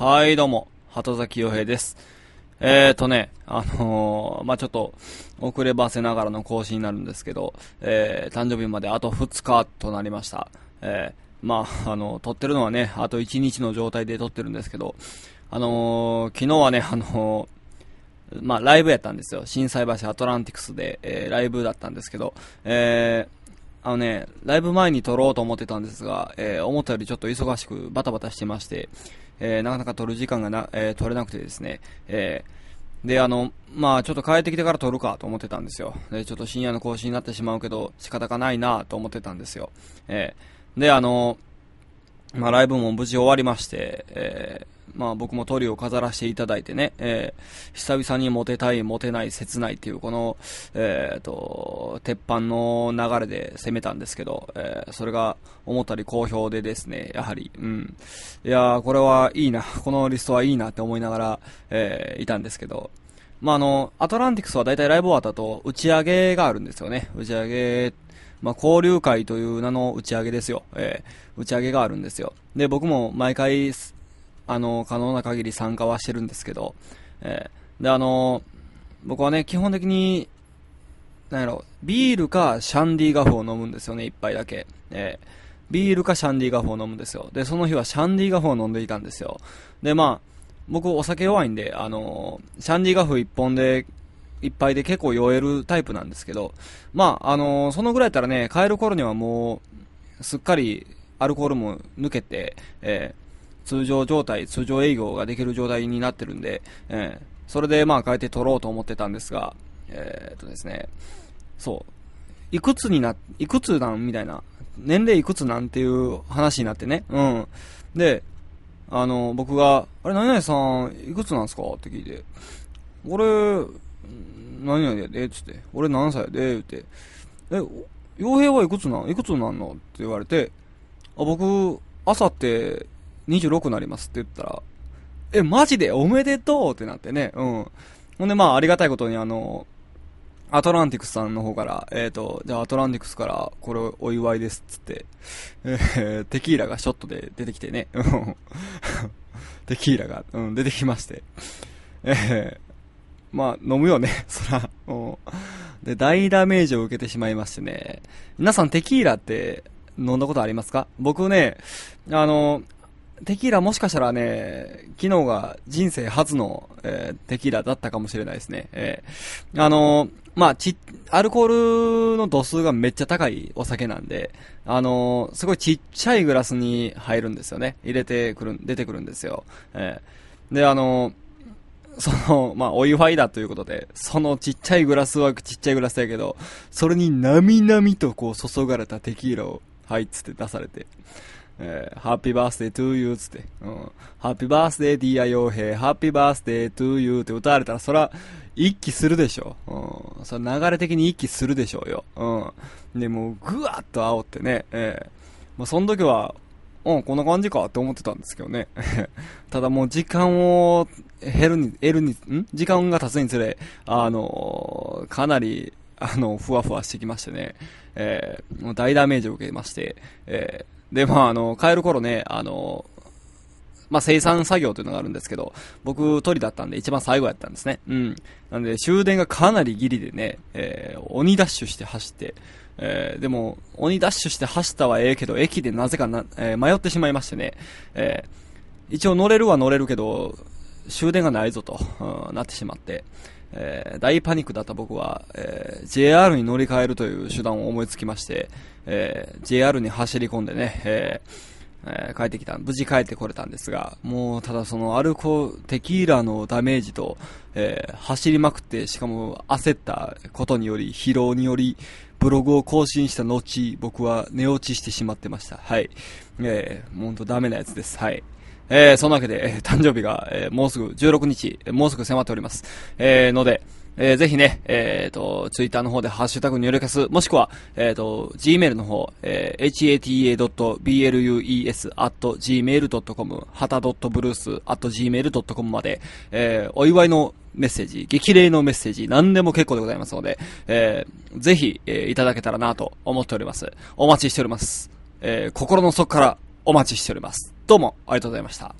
はい、どうも、鳩崎洋平です。えーとね、あのー、まあ、ちょっと、遅ればせながらの更新になるんですけど、えー、誕生日まであと2日となりました。えー、まあ、あの、撮ってるのはね、あと1日の状態で撮ってるんですけど、あのー、昨日はね、あのー、まあ、ライブやったんですよ。震災橋アトランティクスで、えー、ライブだったんですけど、えー、あのね、ライブ前に撮ろうと思ってたんですが、えー、思ったよりちょっと忙しくバタバタしてまして、えー、なかなか撮る時間がな、えー、撮れなくてですね、えー、で、あの、まあちょっと帰ってきてから撮るかと思ってたんですよ。で、ちょっと深夜の更新になってしまうけど、仕方がないなと思ってたんですよ。え、で、あの、まあライブも無事終わりまして、えー、まあ僕もトリを飾らせていただいてね、えー、久々にモテたい、モテない、切ないっていうこの、えー、と、鉄板の流れで攻めたんですけど、えー、それが思ったり好評でですね、やはり、うん。いやー、これはいいな、このリストはいいなって思いながら、えー、いたんですけど、まああの、アトランティクスは大体ライブ終わった後、打ち上げがあるんですよね。打ち上げ、まあ、交流会という名の打ち上げですよ。えー、打ち上げがあるんですよ。で、僕も毎回、あの、可能な限り参加はしてるんですけど、えー、で、あの、僕はね、基本的に、なんやろ、ビールかシャンディガフを飲むんですよね、一杯だけ。えー、ビールかシャンディガフを飲むんですよ。で、その日はシャンディガフを飲んでいたんですよ。で、まあ、僕お酒弱いんで、あのシャンディガフ一本で、一杯で結構酔えるタイプなんですけど、まあ、あのそのぐらいやったらね、帰る頃にはもう、すっかりアルコールも抜けて、えー、通常状態、通常営業ができる状態になってるんで、えー、それでまあ帰って取ろうと思ってたんですが、えー、っとですね、そう、いくつにな、いくつなんみたいな、年齢いくつなんていう話になってね、うん。で、あの、僕が、あれ、何々さん、いくつなんすかって聞いて、俺、何々やで、つって、俺何歳やで、言って、え、傭兵はいくつなんいくつなんの？って言われて、あ、僕、朝って26になりますって言ったら、え、マジで？おめでとうってなってね、うん。ほんで、まあ、ありがたいことに、あの、アトランティクスさんの方から、えっ、ー、と、じゃあアトランティクスから、これお祝いですっつって、えー、テキーラがショットで出てきてね、テキーラが、うん、出てきまして、えー、まあ、飲むよね、そら、うん。で、大ダメージを受けてしまいましてね、皆さんテキーラって飲んだことありますか？僕ね、あの、テキーラもしかしたらね、昨日が人生初の、えー、テキーラだったかもしれないですね。えー、あのー、まあ、ち、アルコールの度数がめっちゃ高いお酒なんで、あのすごいちっちゃいグラスに入るんですよね。入れてくる、出てくるんですよ。えー、で、あのその、まあ、お祝いだということで、そのちっちゃいグラスはちっちゃいグラスだけど、それになみなみとこう注がれたテキーラを、はい、つって出されて、えー、 Happy birthday to you つって、うん、ハッピーバースデーディアヨーヘイ、 Happy birthday to you って歌われたら、そら、一気するでしょ。うん。それ流れ的に一気するでしょうよ。うん。で、もう、ぐわっと煽ってね、えー、まあ、その時は、うん、こんな感じかって思ってたんですけどね。ただもう時間を減るに、得るに、ん？時間が経つにつれ、あのー、かなり、あの、ふわふわしてきましてね、えー、もう大ダメージを受けまして、えー、で、まあ、あの、帰る頃ね、あの、まあ、生産作業というのがあるんですけど、僕、鳥だったんで一番最後やったんですね。うん。なんで、終電がかなりギリでね、えー、鬼ダッシュして走って、えー、でも、鬼ダッシュして走ったはええけど、駅でなぜかな、えー、迷ってしまいましてね、えー、一応乗れるは乗れるけど、終電がないぞと、うん、なってしまって、えー、大パニックだった僕は、えー、JR に乗り換えるという手段を思いつきまして、えー、JR に走り込んでね、ええー、帰ってきた、無事帰ってこれたんですが、もう、ただそのアルコテキーラのダメージと、えー、走りまくって、しかも焦ったことにより、疲労により、ブログを更新した後、僕は寝落ちしてしまってました。はい。えー、ほんとダメなやつです。はい。えー、そんなわけで、えー、誕生日が、えー、もうすぐ16日、もうすぐ迫っております。えー、ので、えー、ぜひね、えっ、ー、と、ツイッターの方でハッシュタグによりかす、もしくは、えっ、ー、と、gmail の方、えー、hata.blues.gmail.com、hata.blues.gmail.com まで、えー、お祝いのメッセージ、激励のメッセージ、何でも結構でございますので、えー、ぜひ、えー、いただけたらなと思っております。お待ちしております。えー、心の底からお待ちしております。どうも、ありがとうございました。